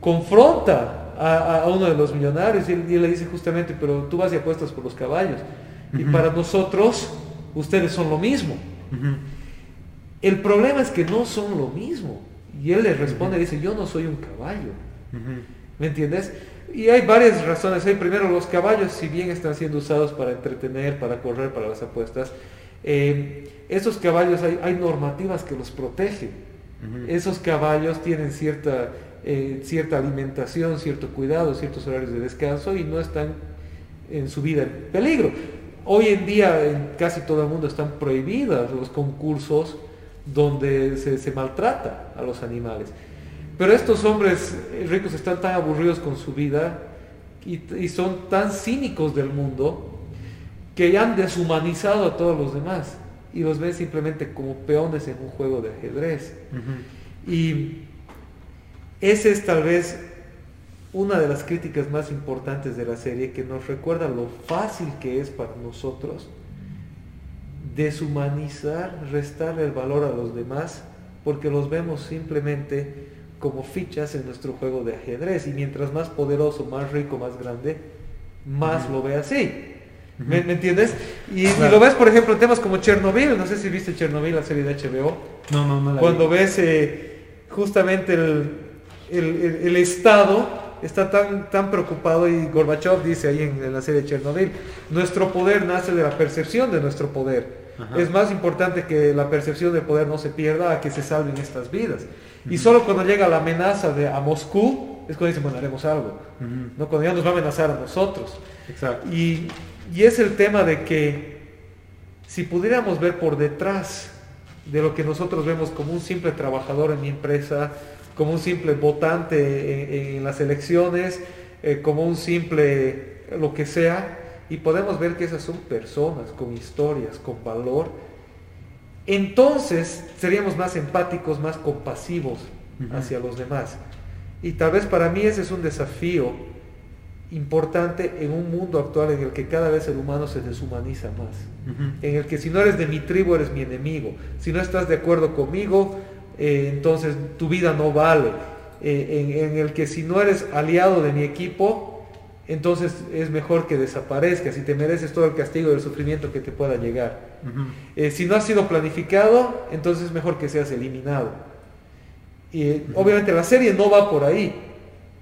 confronta a, uno de los millonarios y él, le dice justamente, pero tú vas y apuestas por los caballos. Y para nosotros, ustedes son lo mismo. El problema es que no son lo mismo. Y él le responde, dice, yo no soy un caballo. ¿Me entiendes? Y hay varias razones. Hay primero, los caballos, si bien están siendo usados para entretener, para correr, para las apuestas, eh, esos caballos hay, hay, normativas que los protegen. Esos caballos tienen cierta eh, cierta alimentación, cierto cuidado, ciertos horarios de descanso y no están en su vida en peligro. Hoy en día en casi todo el mundo están prohibidos los concursos donde se, maltrata a los animales. Pero estos hombres ricos están tan aburridos con su vida y, y, son tan cínicos del mundo que ya han deshumanizado a todos los demás y los ven simplemente como peones en un juego de ajedrez. Y esa es tal vez una de las críticas más importantes de la serie que nos recuerda lo fácil que es para nosotros deshumanizar, restarle el valor a los demás, porque los vemos simplemente como fichas en nuestro juego de ajedrez. Y mientras más poderoso, más rico, más grande, más lo ve así. ¿Me, entiendes? Y, lo ves, por ejemplo, en temas como Chernobyl. No sé si viste Chernobyl, la serie de HBO. No, no, no. Cuando ves eh, justamente el, el, Estado está tan, tan preocupado y Gorbachev dice ahí en, la serie de Chernobyl, nuestro poder nace de la percepción de nuestro poder. Es más importante que la percepción del poder no se pierda a que se salven estas vidas. Y solo cuando llega la amenaza de, a Moscú es cuando dicen, bueno, haremos algo. ¿no? Cuando ya nos va a amenazar a nosotros. Y, y es el tema de que si pudiéramos ver por detrás de lo que nosotros vemos como un simple trabajador en mi empresa, como un simple votante en, las elecciones, eh, como un simple lo que sea, y podemos ver que esas son personas con historias, con valor, entonces seríamos más empáticos, más compasivos hacia los demás. Y tal vez para mí ese es un desafío importante en un mundo actual en el que cada vez el humano se deshumaniza más. En el que si no eres de mi tribu eres mi enemigo. Si no estás de acuerdo conmigo, eh, entonces tu vida no vale. Eh, en, el que si no eres aliado de mi equipo, entonces es mejor que desaparezcas y te mereces todo el castigo y el sufrimiento que te pueda llegar. Eh, si no has sido planificado, entonces es mejor que seas eliminado. Y obviamente la serie no va por ahí,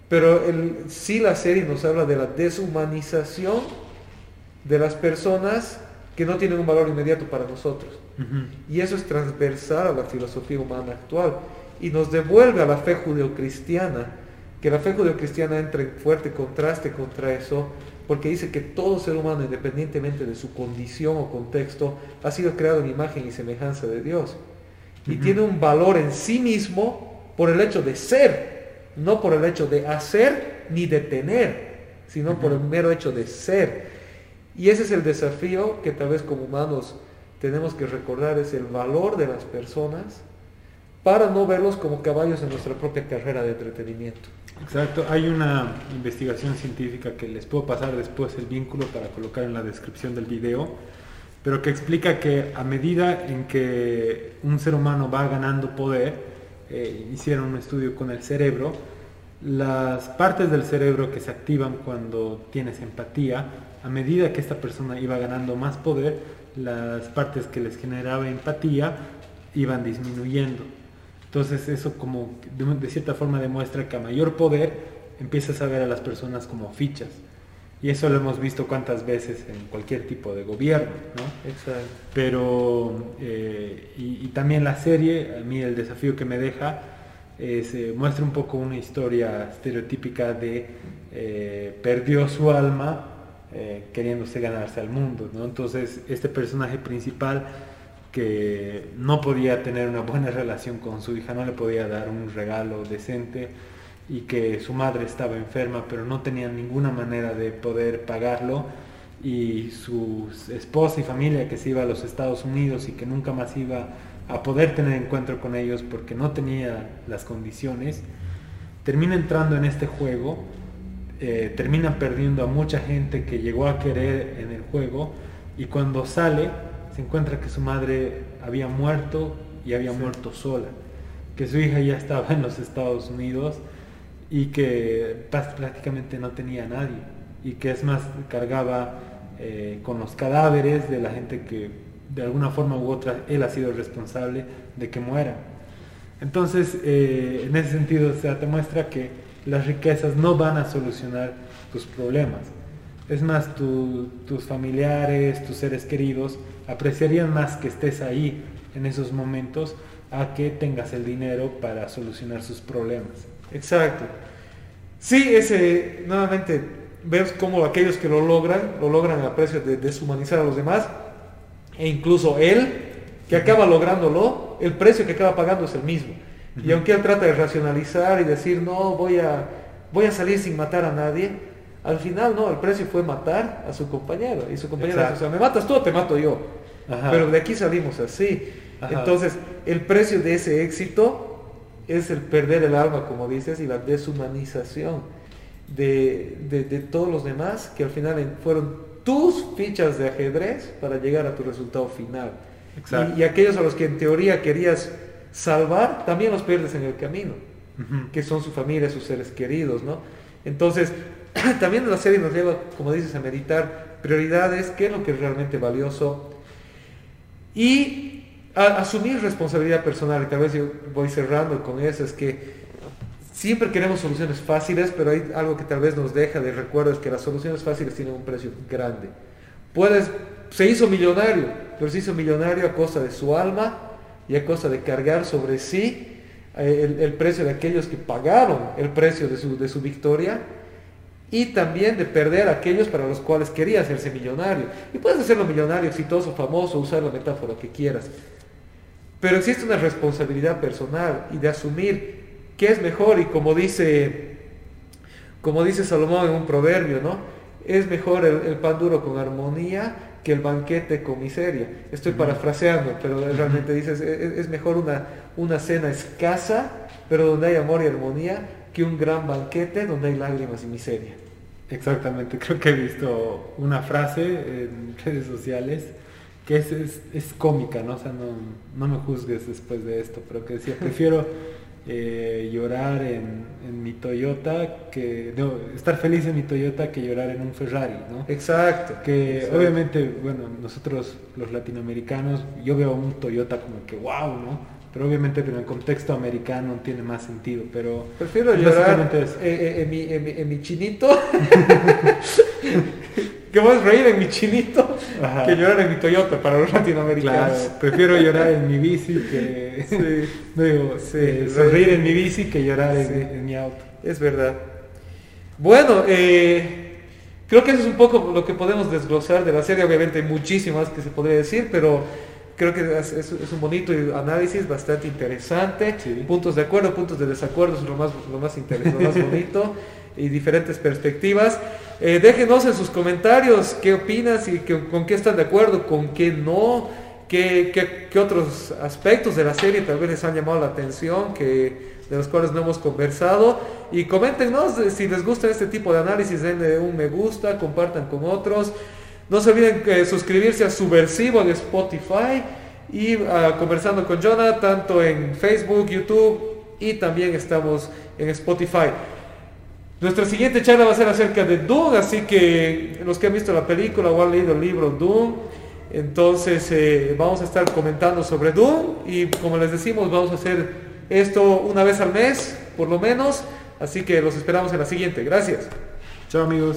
pero el, sí la serie nos habla de la deshumanización de las personas que no tienen un valor inmediato para nosotros. Y eso es transversal a la filosofía humana actual y nos devuelve a la fe judeocristiana, que la fe judeocristiana entra en fuerte contraste contra eso, porque dice que todo ser humano, independientemente de su condición o contexto, ha sido creado en imagen y semejanza de Dios. Y tiene un valor en sí mismo por el hecho de ser, no por el hecho de hacer ni de tener, sino por el mero hecho de ser. Y ese es el desafío que tal vez como humanos tenemos que recordar, es el valor de las personas para no verlos como caballos en nuestra propia carrera de entretenimiento. Exacto, hay una investigación científica que les puedo pasar después el vínculo para colocar en la descripción del video, pero que explica que a medida en que un ser humano va ganando poder, eh, hicieron un estudio con el cerebro, las partes del cerebro que se activan cuando tienes empatía, a medida que esta persona iba ganando más poder, las partes que les generaba empatía iban disminuyendo. Entonces eso como de, cierta forma demuestra que a mayor poder empiezas a ver a las personas como fichas. Y eso lo hemos visto cuantas veces en cualquier tipo de gobierno, ¿no? Exacto. Pero, eh, y, también la serie, a mí el desafío que me deja es, eh, muestra un poco una historia estereotípica de eh, perdió su alma queriéndose ganarse al mundo. Entonces, este personaje principal que no podía tener una buena relación con su hija, no le podía dar un regalo decente, y que su madre estaba enferma pero no tenía ninguna manera de poder pagarlo y su esposa y familia que se iba a los Estados Unidos y que nunca más iba a poder tener encuentro con ellos porque no tenía las condiciones, termina entrando en este juego, eh, termina perdiendo a mucha gente que llegó a querer en el juego y cuando sale se encuentra que su madre había muerto y había muerto sola, que su hija ya estaba en los Estados Unidos y que prácticamente no tenía nadie y que es más cargaba eh, con los cadáveres de la gente que de alguna forma u otra él ha sido responsable de que muera. Entonces, eh, en ese sentido, se te muestra que las riquezas no van a solucionar tus problemas. Es más, tus familiares, tus seres queridos apreciarían más que estés ahí en esos momentos a que tengas el dinero para solucionar sus problemas. Exacto. Sí, ese, nuevamente, ves cómo aquellos que lo logran, lo logran a precio de deshumanizar a los demás, e incluso él, que acaba lográndolo, el precio que acaba pagando es el mismo. Y aunque él trata de racionalizar y decir, no, voy a, voy a salir sin matar a nadie, al final no, el precio fue matar a su compañero. Y su compañero dice, o sea, me matas tú o te mato yo. Pero de aquí salimos así. Entonces, el precio de ese éxito es el perder el alma, como dices, y la deshumanización de, todos los demás, que al final fueron tus fichas de ajedrez para llegar a tu resultado final. Y, aquellos a los que en teoría querías salvar, también los pierdes en el camino, que son su familia, sus seres queridos, ¿no? Entonces, también la serie nos lleva, como dices, a meditar prioridades, qué es lo que es realmente valioso. Y asumir responsabilidad personal, y tal vez yo voy cerrando con eso, es que siempre queremos soluciones fáciles, pero hay algo que tal vez nos deja de recuerdo, es que las soluciones fáciles tienen un precio grande. Puedes, se hizo millonario, pero se hizo millonario a costa de su alma y a costa de cargar sobre sí eh, el, precio de aquellos que pagaron el precio de su, de su victoria y también de perder a aquellos para los cuales quería hacerse millonario. Y puedes hacerlo millonario, exitoso, famoso, usar la metáfora que quieras. Pero existe una responsabilidad personal y de asumir qué es mejor y como dice, como dice Salomón en un proverbio, ¿no? Es mejor el, pan duro con armonía que el banquete con miseria. Estoy parafraseando, pero realmente dices, es, mejor una, una cena escasa, pero donde hay amor y armonía, que un gran banquete donde hay lágrimas y miseria. Exactamente, creo que he visto una frase en redes sociales que es, es, cómica, ¿no? O sea, no, no, me juzgues después de esto, pero que decía, prefiero eh, llorar en, en, mi Toyota, que no, estar feliz en mi Toyota que llorar en un Ferrari, ¿no? Exacto. Que obviamente, bueno, nosotros los latinoamericanos, yo veo un Toyota como que wow, ¿no? Pero obviamente pero en el contexto americano tiene más sentido, pero... Prefiero llorar en, mi, en, mi, en mi chinito ¿Qué más reír en mi chinito que llorar en mi Toyota para los latinoamericanos? Claro, prefiero llorar en mi bici que sí. digo, sí, sonreír en mi bici que llorar en, mi auto. Es verdad. Bueno, eh, creo que eso es un poco lo que podemos desglosar de la serie. Obviamente hay muchísimas que se podría decir, pero creo que es, un bonito análisis bastante interesante. Puntos de acuerdo, puntos de desacuerdo es lo más, lo más interesante, lo más bonito y diferentes perspectivas. Eh, déjenos en sus comentarios qué opinas y con qué están de acuerdo, con qué no, qué, qué, otros aspectos de la serie tal vez les han llamado la atención, que, de los cuales no hemos conversado. Y coméntenos si les gusta este tipo de análisis, denle un me gusta, compartan con otros. No se olviden de eh, suscribirse a Subversivo de Spotify y uh, conversando con Jonah, tanto en Facebook, YouTube, y también estamos en Spotify. Nuestra siguiente charla va a ser acerca de Doom, así que los que han visto la película o han leído el libro Doom, entonces eh, vamos a estar comentando sobre Doom y como les decimos vamos a hacer esto una vez al mes, por lo menos, así que los esperamos en la siguiente. Gracias. Chao amigos.